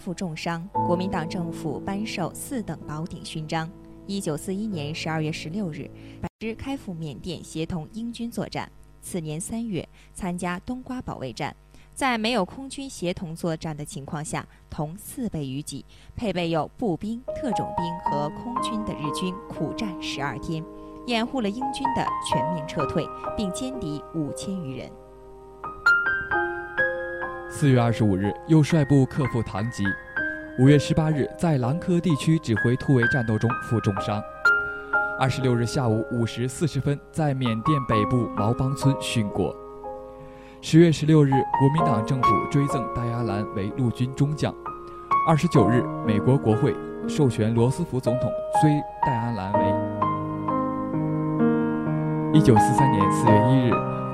负重伤，国民党政府颁授四等宝鼎勋章。一九四一年十二月十六日，之开赴缅甸协同英军作战。次年三月，参加冬瓜保卫战，在没有空军协同作战的情况下，同四倍于己，配备有步兵、特种兵和空军的日军苦战十二天，掩护了英军的全面撤退，并歼敌五千余人。四月二十五日，又率部克复唐吉。五月十八日，在兰科地区指挥突围战斗中负重伤。二十六日下午五时四十分，在缅甸北部毛邦村殉国。十月十六日，国民党政府追赠戴阿兰为陆军中将。二十九日，美国国会授权罗斯福总统追戴安兰为。一九四三年四月一日，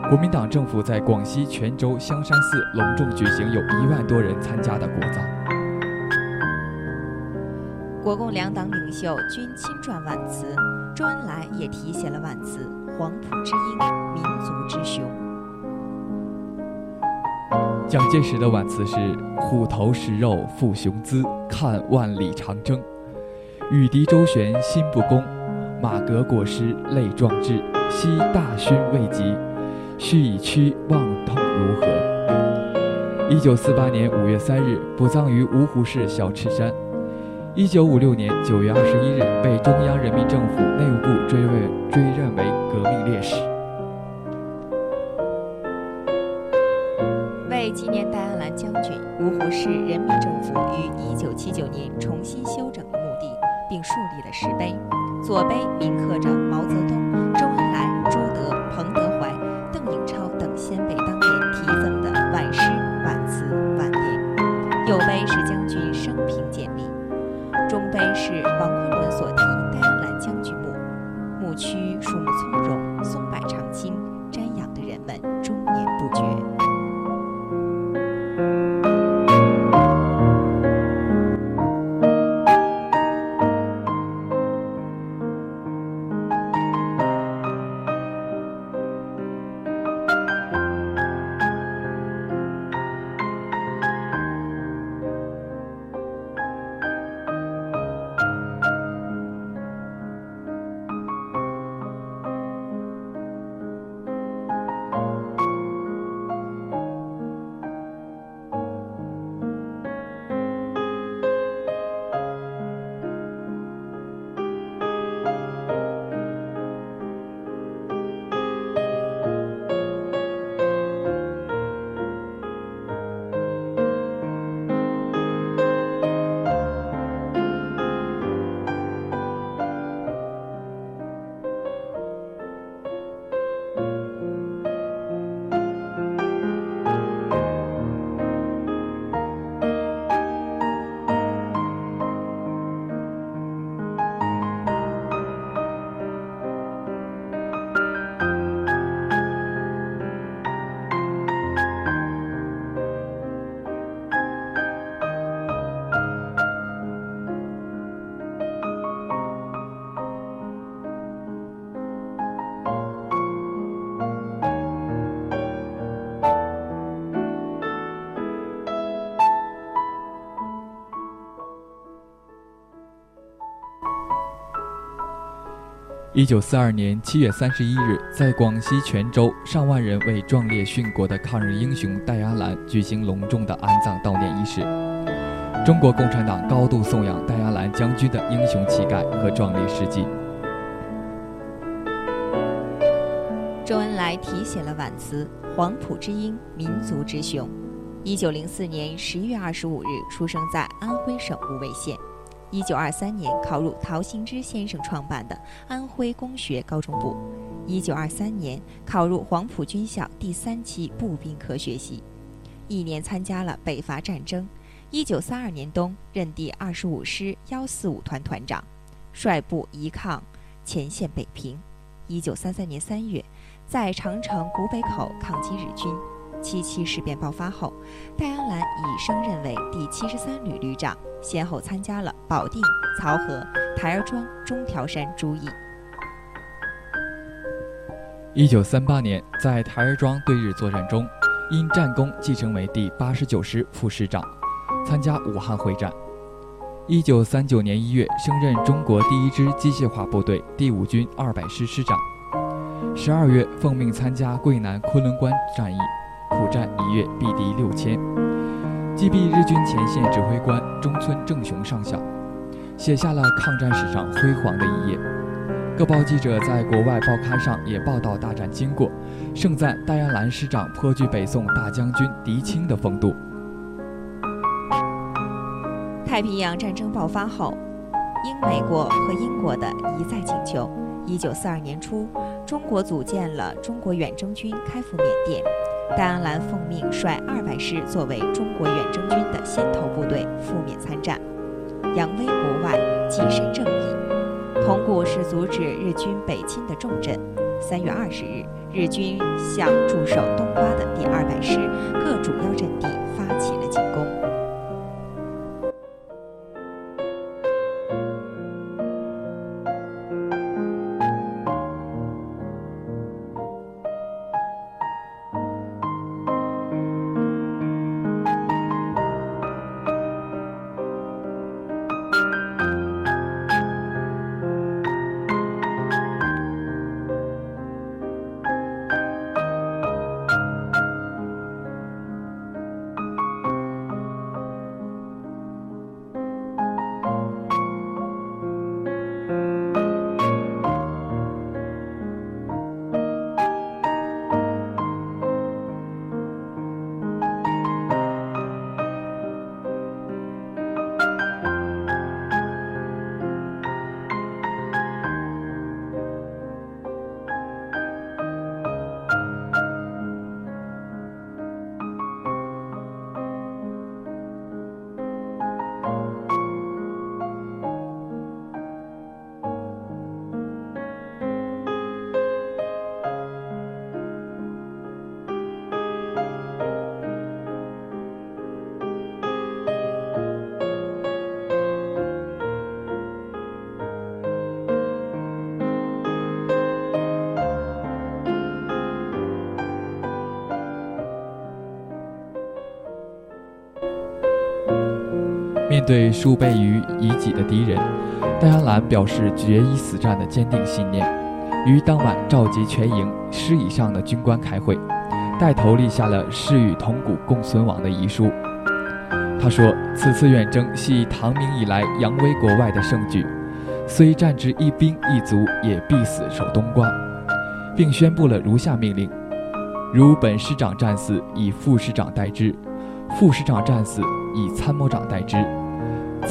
国民党政府在广西全州香山寺隆重举行有一万多人参加的国葬。国共两党领袖均亲撰挽词。周恩来也题写了挽词：“黄埔之英，民族之雄。”蒋介石的挽词是：“虎头食肉，负雄姿，看万里长征；羽敌周旋，心不公；马革裹尸，泪壮志。惜大勋未及，须以躯望痛如何？”一九四八年五月三日，补葬于芜湖市小赤山。一九五六年九月二十一日，被中央人民政府内务部追认追认为革命烈士。为纪念戴安澜将军，芜湖市人民政府于一九七九年重新修整了墓地，并树立了石碑，左碑铭刻着毛泽东、一九四二年七月三十一日，在广西全州，上万人为壮烈殉国的抗日英雄戴安澜举行隆重的安葬悼念仪式。中国共产党高度颂扬戴安澜将军的英雄气概和壮烈事迹。周恩来题写了挽词：“黄埔之英，民族之雄。”一九零四年十一月二十五日出生在安徽省无为县。一九二三年考入陶行知先生创办的安徽工学高中部，一九二三年考入黄埔军校第三期步兵科学系，一年参加了北伐战争。一九三二年冬任第二十五师幺四五团团长，率部移抗前线北平。一九三三年三月，在长城古北口抗击日军。七七事变爆发后，戴安澜已升任为第七十三旅旅长，先后参加了保定、漕河、台儿庄、中条山诸役。一九三八年，在台儿庄对日作战中，因战功继承为第八十九师副师长，参加武汉会战。一九三九年一月，升任中国第一支机械化部队第五军二百师师长。十二月，奉命参加桂南昆仑关战役，战一月，毙敌六千，击毙日军前线指挥官中村正雄上校，写下了抗战史上辉煌的一页。各报记者在国外报刊上也报道大战经过，盛赞戴安澜师长颇具北宋大将军狄青的风度。太平洋战争爆发后，英、美国和英国的一再请求。一九四二年初，中国组建了中国远征军，开赴缅甸。戴安澜奉命率二百师作为中国远征军的先头部队赴缅参战，扬威国外，跻身正义。铜鼓是阻止日军北侵的重镇。三月二十日，日军向驻守东瓜的第二百师各主要阵地发起了进攻。面对数倍于以己的敌人，戴安澜表示决一死战的坚定信念。于当晚召集全营师以上的军官开会，带头立下了誓与铜鼓共存亡的遗书。他说：“此次远征系唐明以来扬威国外的盛举，虽战至一兵一卒，也必死守东瓜。”并宣布了如下命令：如本师长战死，以副师长代之；副师长战死，以参谋长代之。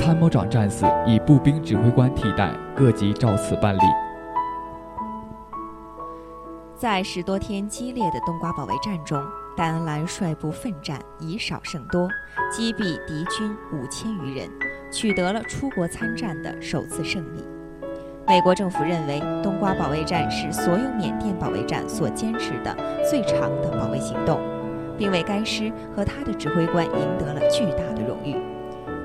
参谋长战死，以步兵指挥官替代，各级照此办理。在十多天激烈的冬瓜保卫战中，戴安澜率部奋战，以少胜多，击毙敌军五千余人，取得了出国参战的首次胜利。美国政府认为，冬瓜保卫战是所有缅甸保卫战所坚持的最长的保卫行动，并为该师和他的指挥官赢得了巨大的荣誉。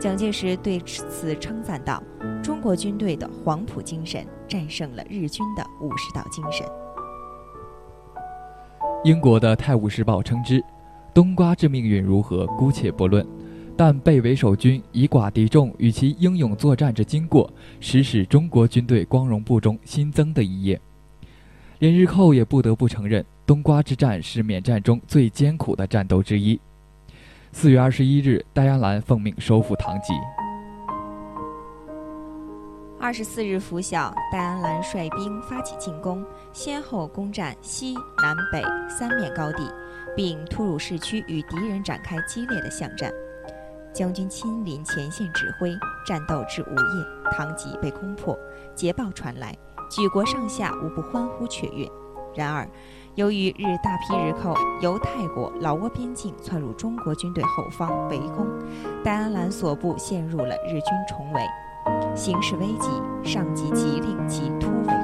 蒋介石对此称赞道：“中国军队的黄埔精神战胜了日军的武士道精神。”英国的《泰晤士报》称之：“冬瓜之命运如何，姑且不论，但被围守军以寡敌众与其英勇作战之经过，实使中国军队光荣簿中新增的一页。连日寇也不得不承认，冬瓜之战是缅战中最艰苦的战斗之一。”四月二十一日，戴安澜奉命收复唐吉。二十四日拂晓，戴安澜率兵发起进攻，先后攻占西南北三面高地，并突入市区与敌人展开激烈的巷战。将军亲临前线指挥，战斗至午夜，唐吉被攻破。捷报传来，举国上下无不欢呼雀跃。然而，由于日大批日寇由泰国老挝边境窜入中国军队后方围攻，戴安澜所部陷入了日军重围，形势危急，上级急令其突围。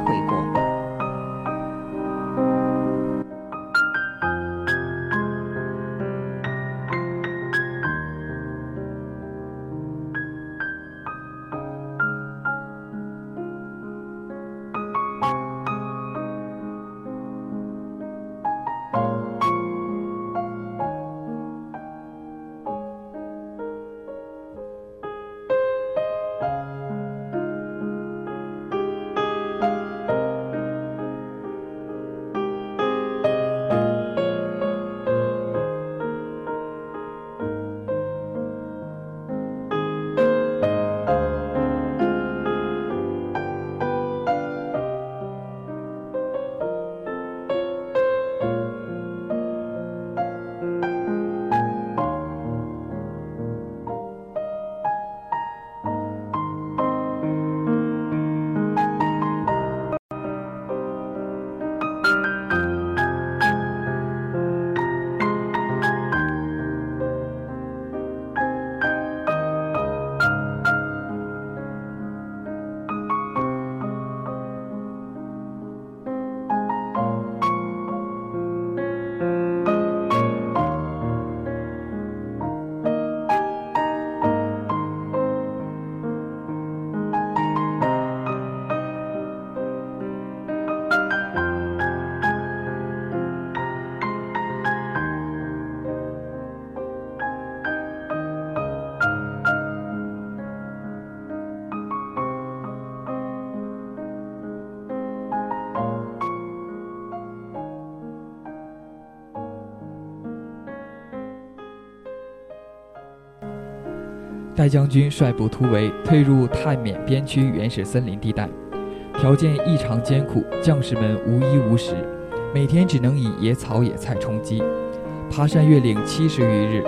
戴将军率部突围，退入泰缅边区原始森林地带，条件异常艰苦，将士们无衣无食，每天只能以野草野菜充饥，爬山越岭七十余日。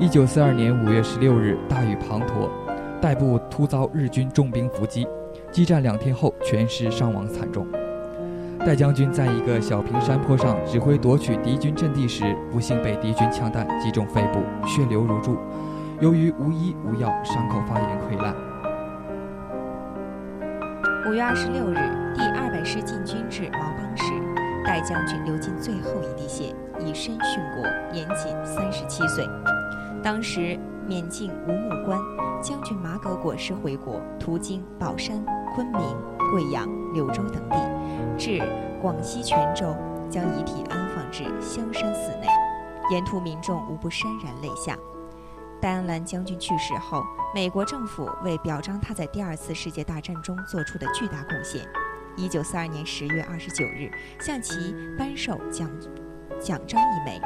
一九四二年五月十六日，大雨滂沱，戴部突遭日军重兵伏击，激战两天后，全师伤亡惨重。戴将军在一个小平山坡上指挥夺取敌军阵地时，不幸被敌军枪弹击中肺部，血流如注。由于无医无药，伤口发炎溃烂。五月二十六日，第二百师进军至毛邦时，戴将军流尽最后一滴血，以身殉国，年仅三十七岁。当时缅境无木关，将军马革裹尸回国，途经宝山、昆明、贵阳、柳州等地。至广西全州，将遗体安放至香山寺内，沿途民众无不潸然泪下。戴安澜将军去世后，美国政府为表彰他在第二次世界大战中做出的巨大贡献，1942年10月29日向其颁授奖奖章一枚。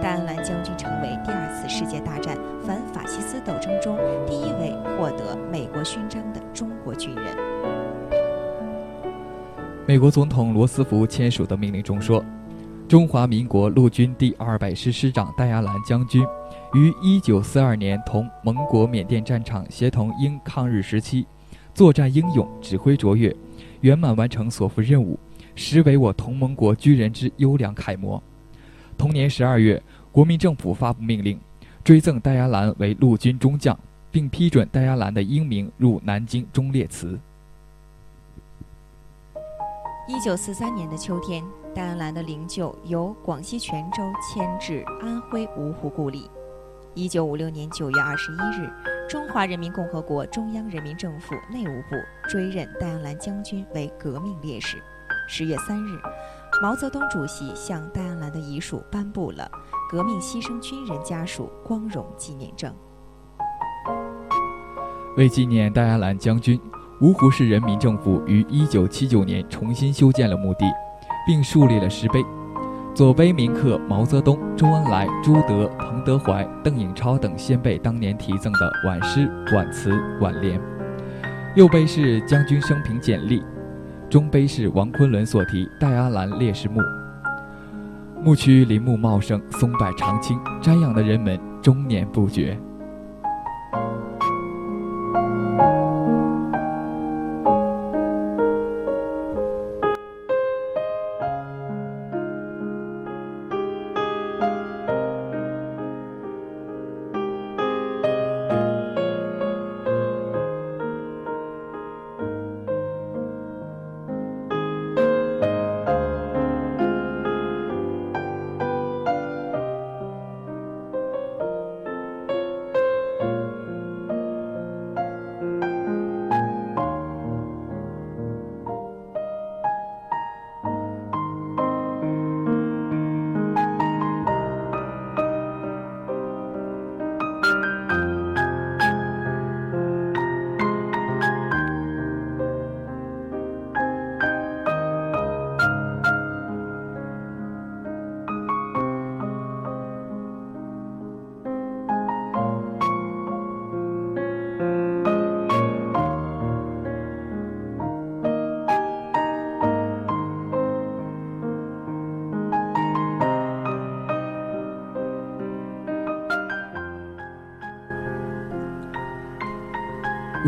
戴安澜将军成为第二次世界大战反法西斯斗争中第一位获得美国勋章的中国军人。美国总统罗斯福签署的命令中说：“中华民国陆军第二百师师长戴亚兰将军，于1942年同盟国缅甸战场协同英抗日时期，作战英勇，指挥卓越，圆满完成所负任务，实为我同盟国军人之优良楷模。”同年12月，国民政府发布命令，追赠戴亚兰为陆军中将，并批准戴亚兰的英名入南京忠烈祠。一九四三年的秋天，戴安澜的灵柩由广西全州迁至安徽芜湖故里。一九五六年九月二十一日，中华人民共和国中央人民政府内务部追认戴安澜将军为革命烈士。十月三日，毛泽东主席向戴安澜的遗属颁布了革命牺牲军人家属光荣纪念证。为纪念戴安澜将军。芜湖市人民政府于1979年重新修建了墓地，并树立了石碑。左碑铭刻毛泽东、周恩来、朱德、彭德怀、邓颖超等先辈当年题赠的挽诗、挽词、挽联；右碑是将军生平简历；中碑是王昆仑所题“戴安澜烈士墓”。墓区林木茂盛，松柏常青，瞻仰的人们终年不绝。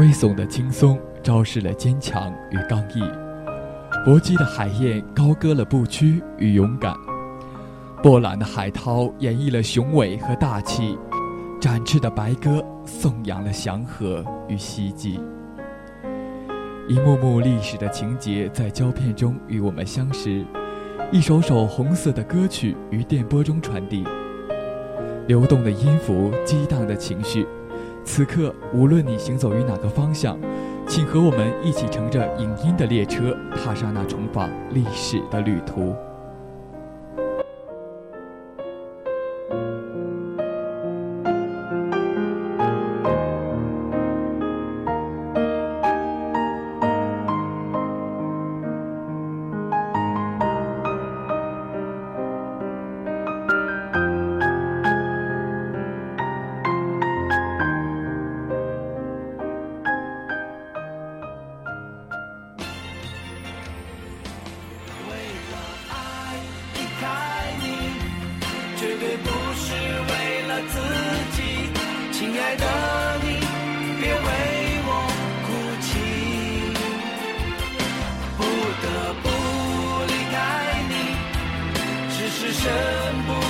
危悚的青松昭示了坚强与刚毅，搏击的海燕高歌了不屈与勇敢，波澜的海涛演绎了雄伟和大气，展翅的白鸽颂扬了祥和与希冀。一幕幕历史的情节在胶片中与我们相识，一首首红色的歌曲于电波中传递，流动的音符，激荡的情绪。此刻，无论你行走于哪个方向，请和我们一起乘着影音的列车，踏上那重访历史的旅途。是为了自己，亲爱的，你别为我哭泣。不得不离开你，只是身不由。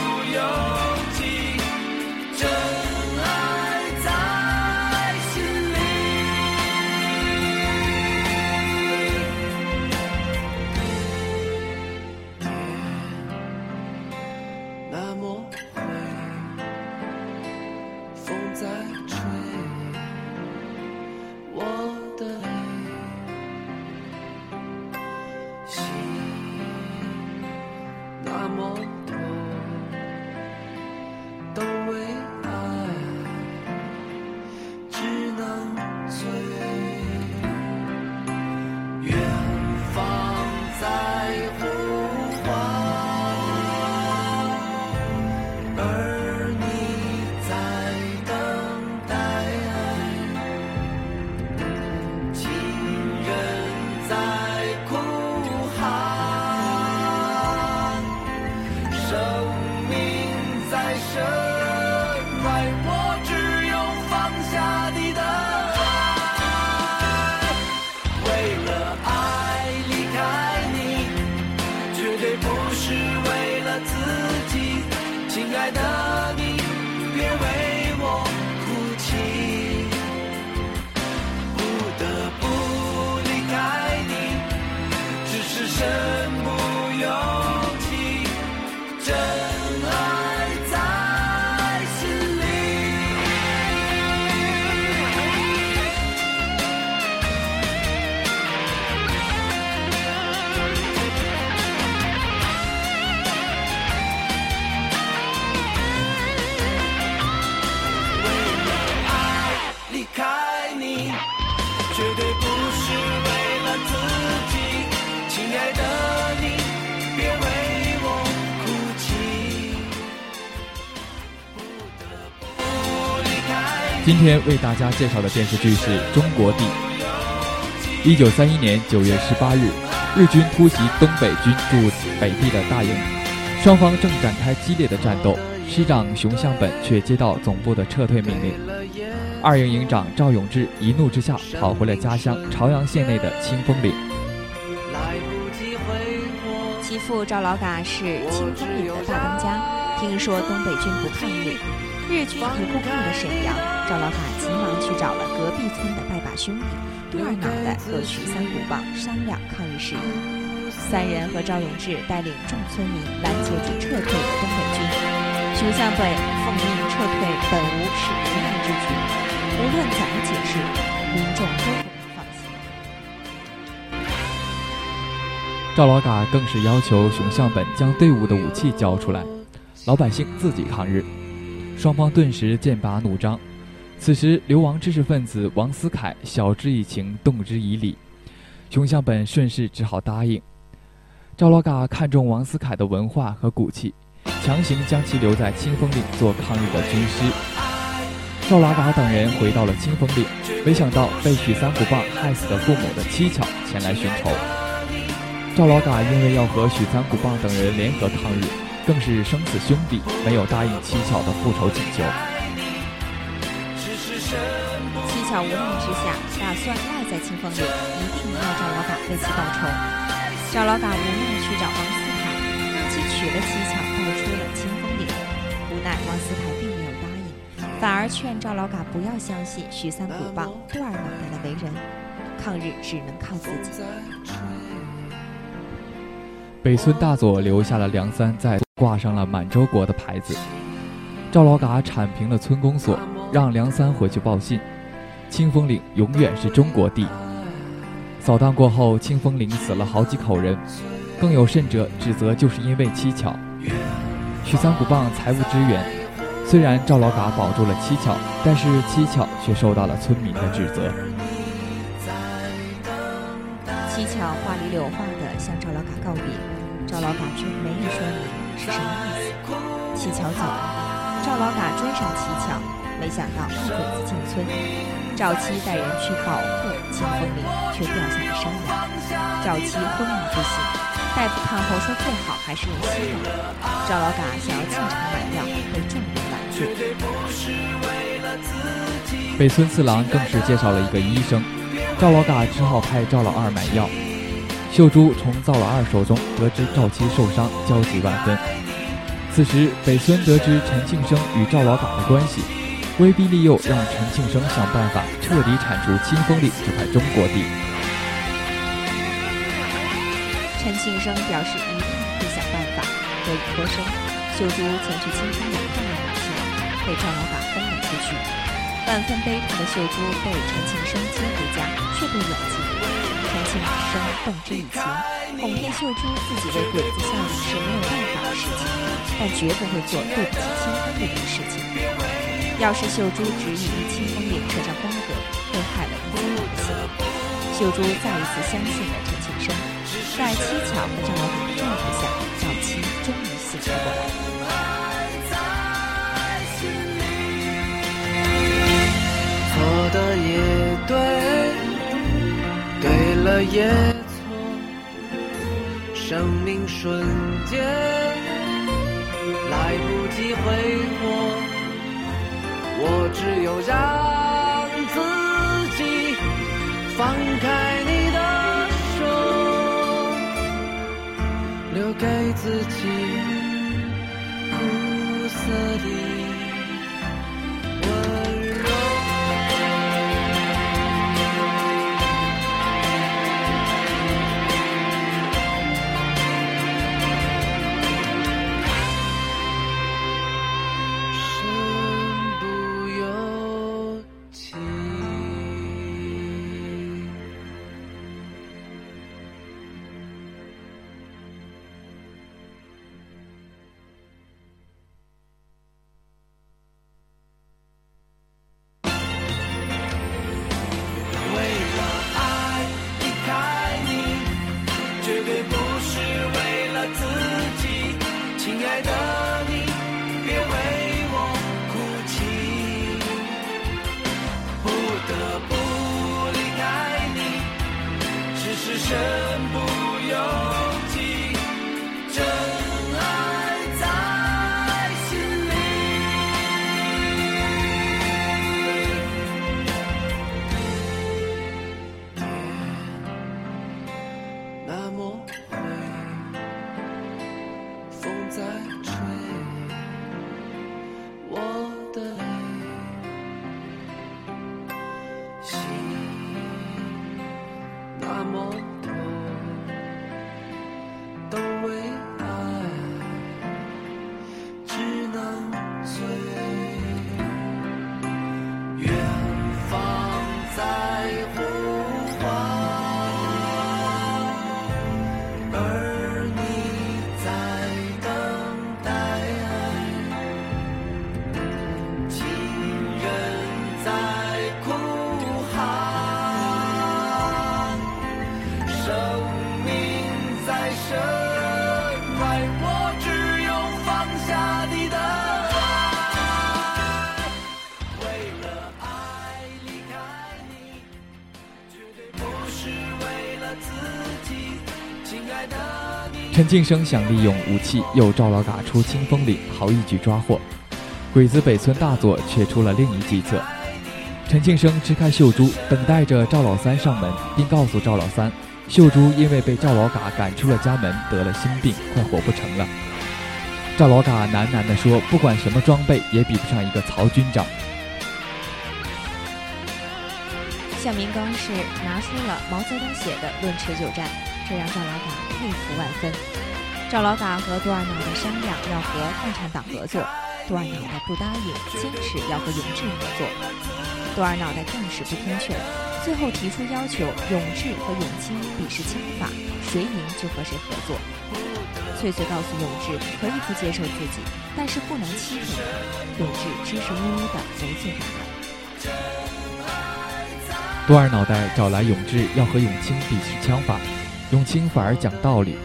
今天为大家介绍的电视剧是《中国地》。一九三一年九月十八日，日军突袭东北军驻北地的大营，双方正展开激烈的战斗。师长熊向本却接到总部的撤退命令，二营营长赵永志一怒之下跑回了家乡朝阳县内的清风岭。其父赵老嘎是清风岭的大当家，听说东北军不抗日。日军也不抗了沈阳，赵老卡急忙去找了隔壁村的拜把兄弟杜二脑袋和许三鼓棒商量抗日事宜。三人和赵永志带领众村民拦截住撤退的东北军。熊向北奉命撤退本无是无奈之举，无论怎么解释，民众都不能放心。赵老嘎更是要求熊向本将队伍的武器交出来，老百姓自己抗日。双方顿时剑拔弩张。此时，流亡知识分子王思凯晓之以情，动之以理，熊向本顺势只好答应。赵老嘎看中王思凯的文化和骨气，强行将其留在清风岭做抗日的军师。赵老嘎等人回到了清风岭，没想到被许三鼓棒害死的父母的蹊跷前来寻仇。赵老嘎因为要和许三鼓棒等人联合抗日。更是生死兄弟，没有答应七巧的复仇请求。七巧无奈之下，打算赖在清风岭，一定要赵老嘎为其报仇。赵老嘎无奈去找王思凯，让其娶了七巧，带出了清风岭。无奈王思凯并没有答应，反而劝赵老嘎不要相信许三鼓棒、杜二脑袋的为人，抗日只能靠自己。北村大佐留下了梁三在。挂上了满洲国的牌子，赵老嘎铲平了村公所，让梁三回去报信。清风岭永远是中国地。扫荡过后，清风岭死了好几口人，更有甚者指责就是因为蹊跷。许三虎棒财务支援，虽然赵老嘎保住了蹊跷，但是蹊跷却受到了村民的指责。七巧话里有话的向赵老嘎告别，赵老嘎却没有说明。是什么意思？七巧走了，赵老嘎追上七巧，没想到一鬼子进村。赵七带人去保护清风岭，却掉下了山崖。赵七昏迷不醒，大夫看后说最好还是用西药。赵老嘎想要进城买药，被众人拦住。北村四郎更是介绍了一个医生，赵老嘎只好派赵老二买药。秀珠从赵老二手中得知赵七受伤，焦急万分。此时，北村得知陈庆生与赵老嘎的关系，威逼利诱，让陈庆生想办法彻底铲除清风岭这块中国地。陈庆生表示一定会想办法得以脱身。秀珠前去清风岭看望母亲，被赵老嘎轰了出去。万分悲痛的秀珠被陈庆生接回家，却被软禁。陈庆生动之以情，哄骗秀珠自己为鬼子效力是没有办法的事情，但绝不会做对不起清风岭的事情。要是秀珠执意与清风岭扯上瓜葛，会害了一家人心。秀珠再一次相信了陈庆生，在七巧和赵老板的照顾下，赵七终于醒了过来。的也错，生命瞬间来不及挥霍，我只有让自己放开你的手，留给自己苦涩的。陈庆生想利用武器诱赵老嘎出清风岭，好一举抓获。鬼子北村大佐却出了另一计策。陈庆生支开秀珠，等待着赵老三上门，并告诉赵老三，秀珠因为被赵老嘎赶出了家门，得了心病，快活不成了。赵老嘎喃喃地说：“不管什么装备，也比不上一个曹军长。”向明刚是拿出了毛泽东写的《论持久战》。这让赵老嘎佩服万分。赵老嘎和杜二脑袋商量要和共产党合作，杜二脑袋不答应，坚持要和永志合作。杜二脑袋更是不听劝，最后提出要求：永志和永清比试枪法，谁赢就和谁合作。翠翠告诉永志可以不接受自己，但是不能欺骗他。永志支支吾吾的不做答案。杜二脑袋找来永志，要和永清比试枪法。永清反而讲道理，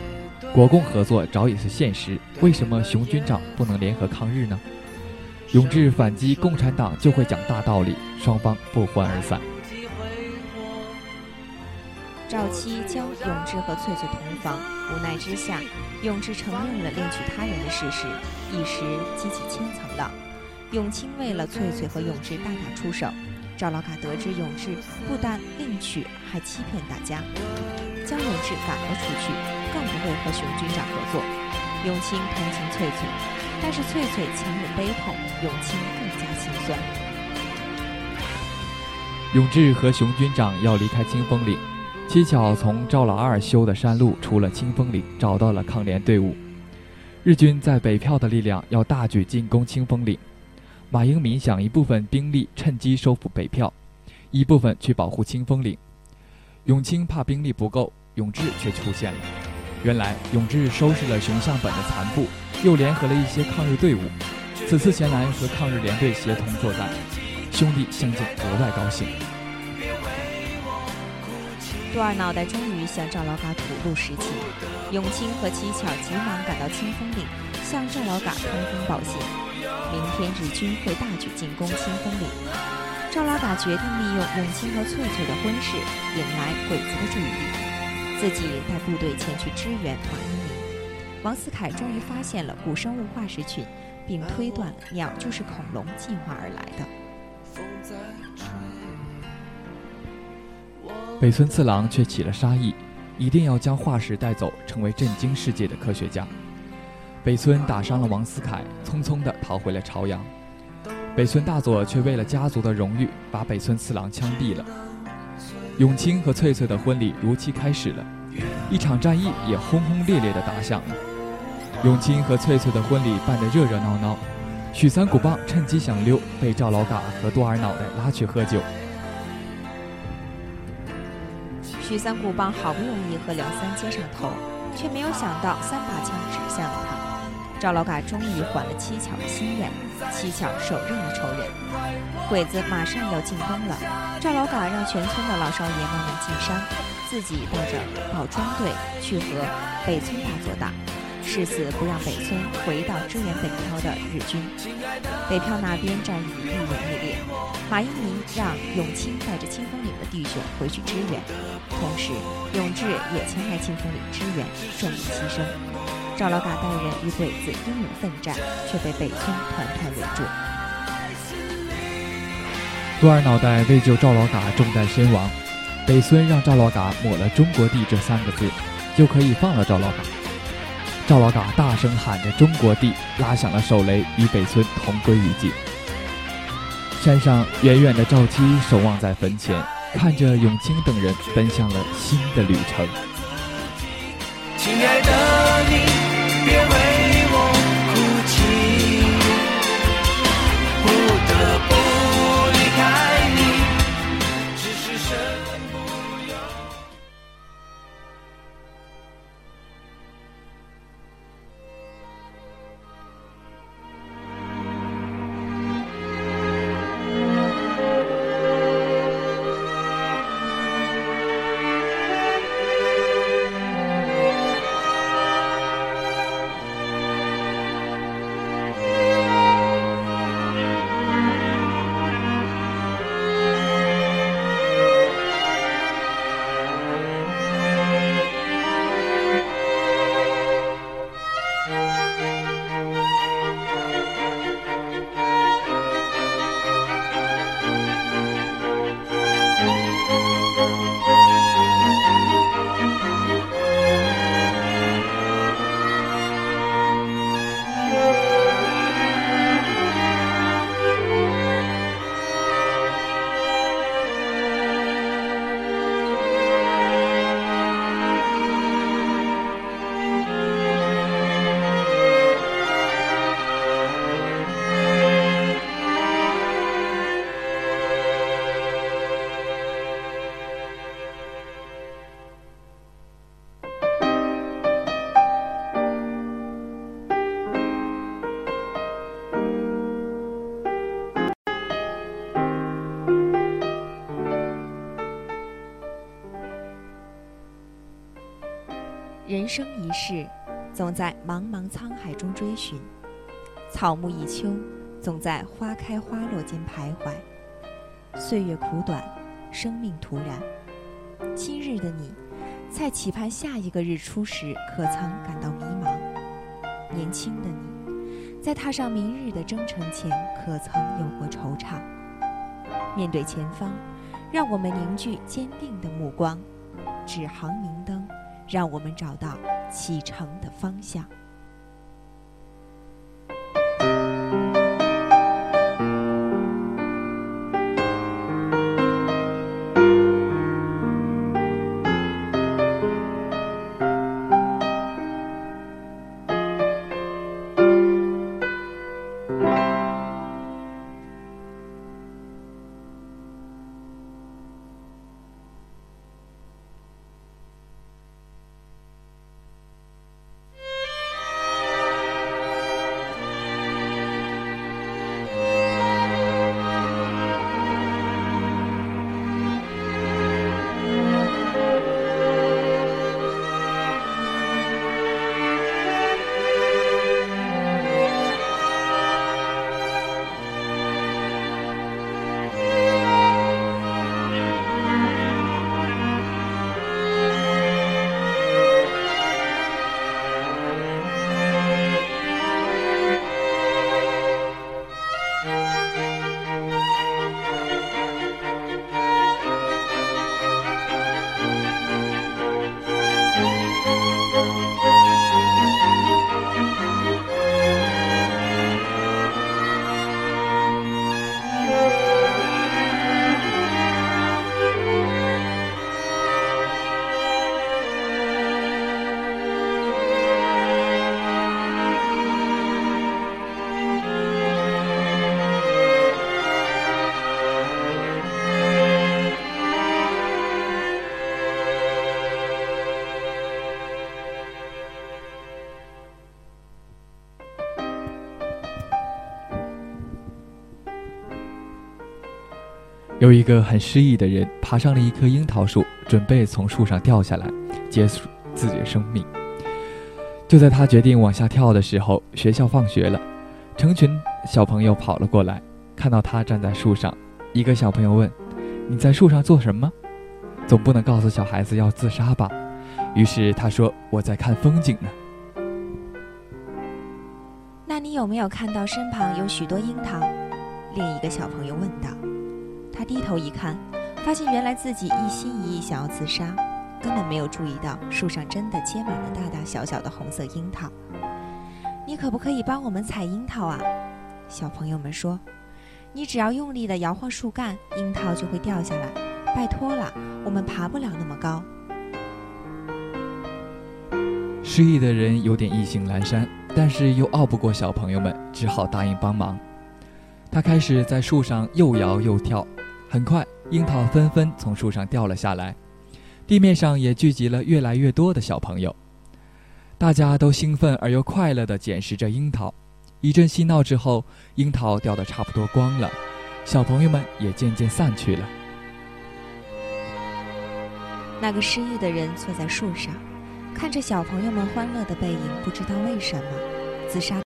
国共合作早已是现实，为什么熊军长不能联合抗日呢？永志反击共产党就会讲大道理，双方不欢而散。赵七将永志和翠翠同房，无奈之下，永志承认了另娶他人的事实，一时激起千层浪。永清为了翠翠和永志大打出手，赵老嘎得知永志不但另娶，还欺骗大家。将永志赶了出去，更不会和熊军长合作。永清同情翠翠，但是翠翠强忍悲痛，永清更加心酸。永志和熊军长要离开清风岭，蹊跷从赵老二修的山路出了清风岭，找到了抗联队伍。日军在北票的力量要大举进攻清风岭，马英民想一部分兵力趁机收复北票，一部分去保护清风岭。永清怕兵力不够，永志却出现了。原来永志收拾了熊向本的残部，又联合了一些抗日队伍，此次前来和抗日联队协同作战，兄弟相见格外高兴。杜二脑袋终于向赵老嘎吐露实情，永清和七巧急忙赶到清风岭，向赵老嘎通风报信，明天日军会大举进攻清风岭。赵老板决定利用永清和翠翠的婚事，引来鬼子的注意力，自己带部队前去支援马英明。王思凯终于发现了古生物化石群，并推断鸟就是恐龙进化而来的。北村次郎却起了杀意，一定要将化石带走，成为震惊世界的科学家。北村打伤了王思凯，匆匆地逃回了朝阳。北村大佐却为了家族的荣誉，把北村次郎枪毙了。永清和翠翠的婚礼如期开始了，一场战役也轰轰烈烈地打响了。永清和翠翠的婚礼办得热热闹闹，许三谷棒趁机想溜，被赵老嘎和多尔脑袋拉去喝酒。许三谷棒好不容易和梁三接上头，却没有想到三把枪指向了他。赵老嘎终于还了七巧的心愿，七巧手刃了仇人。鬼子马上要进攻了，赵老嘎让全村的老少爷们们进山，自己带着保装队去和北村大作打，誓死不让北村回到支援北漂的日军。北漂那边战役愈演愈烈，马英明让永清带着清风岭的弟兄回去支援。同时，永志也前来清风岭支援，壮烈牺牲。赵老嘎带人与鬼子英勇奋战，却被北村团团围住。杜二脑袋为救赵老嘎中弹身亡，北村让赵老嘎抹了“中国地”这三个字，就可以放了赵老嘎。赵老嘎大声喊着“中国地”，拉响了手雷，与北村同归于尽。山上远远的赵七守望在坟前。看着永清等人奔向了新的旅程。亲爱的生一世，总在茫茫沧海中追寻；草木一秋，总在花开花落间徘徊。岁月苦短，生命突然。今日的你，在期盼下一个日出时，可曾感到迷茫？年轻的你，在踏上明日的征程前，可曾有过惆怅？面对前方，让我们凝聚坚定的目光，指航明灯。让我们找到启程的方向。有一个很失意的人爬上了一棵樱桃树，准备从树上掉下来，结束自己的生命。就在他决定往下跳的时候，学校放学了，成群小朋友跑了过来，看到他站在树上，一个小朋友问：“你在树上做什么？”总不能告诉小孩子要自杀吧？于是他说：“我在看风景呢。”那你有没有看到身旁有许多樱桃？另一个小朋友问道。他低头一看，发现原来自己一心一意想要自杀。根本没有注意到树上真的结满了大大小小的红色樱桃。你可不可以帮我们采樱桃啊？小朋友们说：“你只要用力地摇晃树干，樱桃就会掉下来。拜托了，我们爬不了那么高。”失意的人有点意兴阑珊，但是又拗不过小朋友们，只好答应帮忙。他开始在树上又摇又跳，很快樱桃纷纷从树上掉了下来。地面上也聚集了越来越多的小朋友，大家都兴奋而又快乐地捡拾着樱桃。一阵嬉闹之后，樱桃掉得差不多光了，小朋友们也渐渐散去了。那个失意的人坐在树上，看着小朋友们欢乐的背影，不知道为什么，自杀。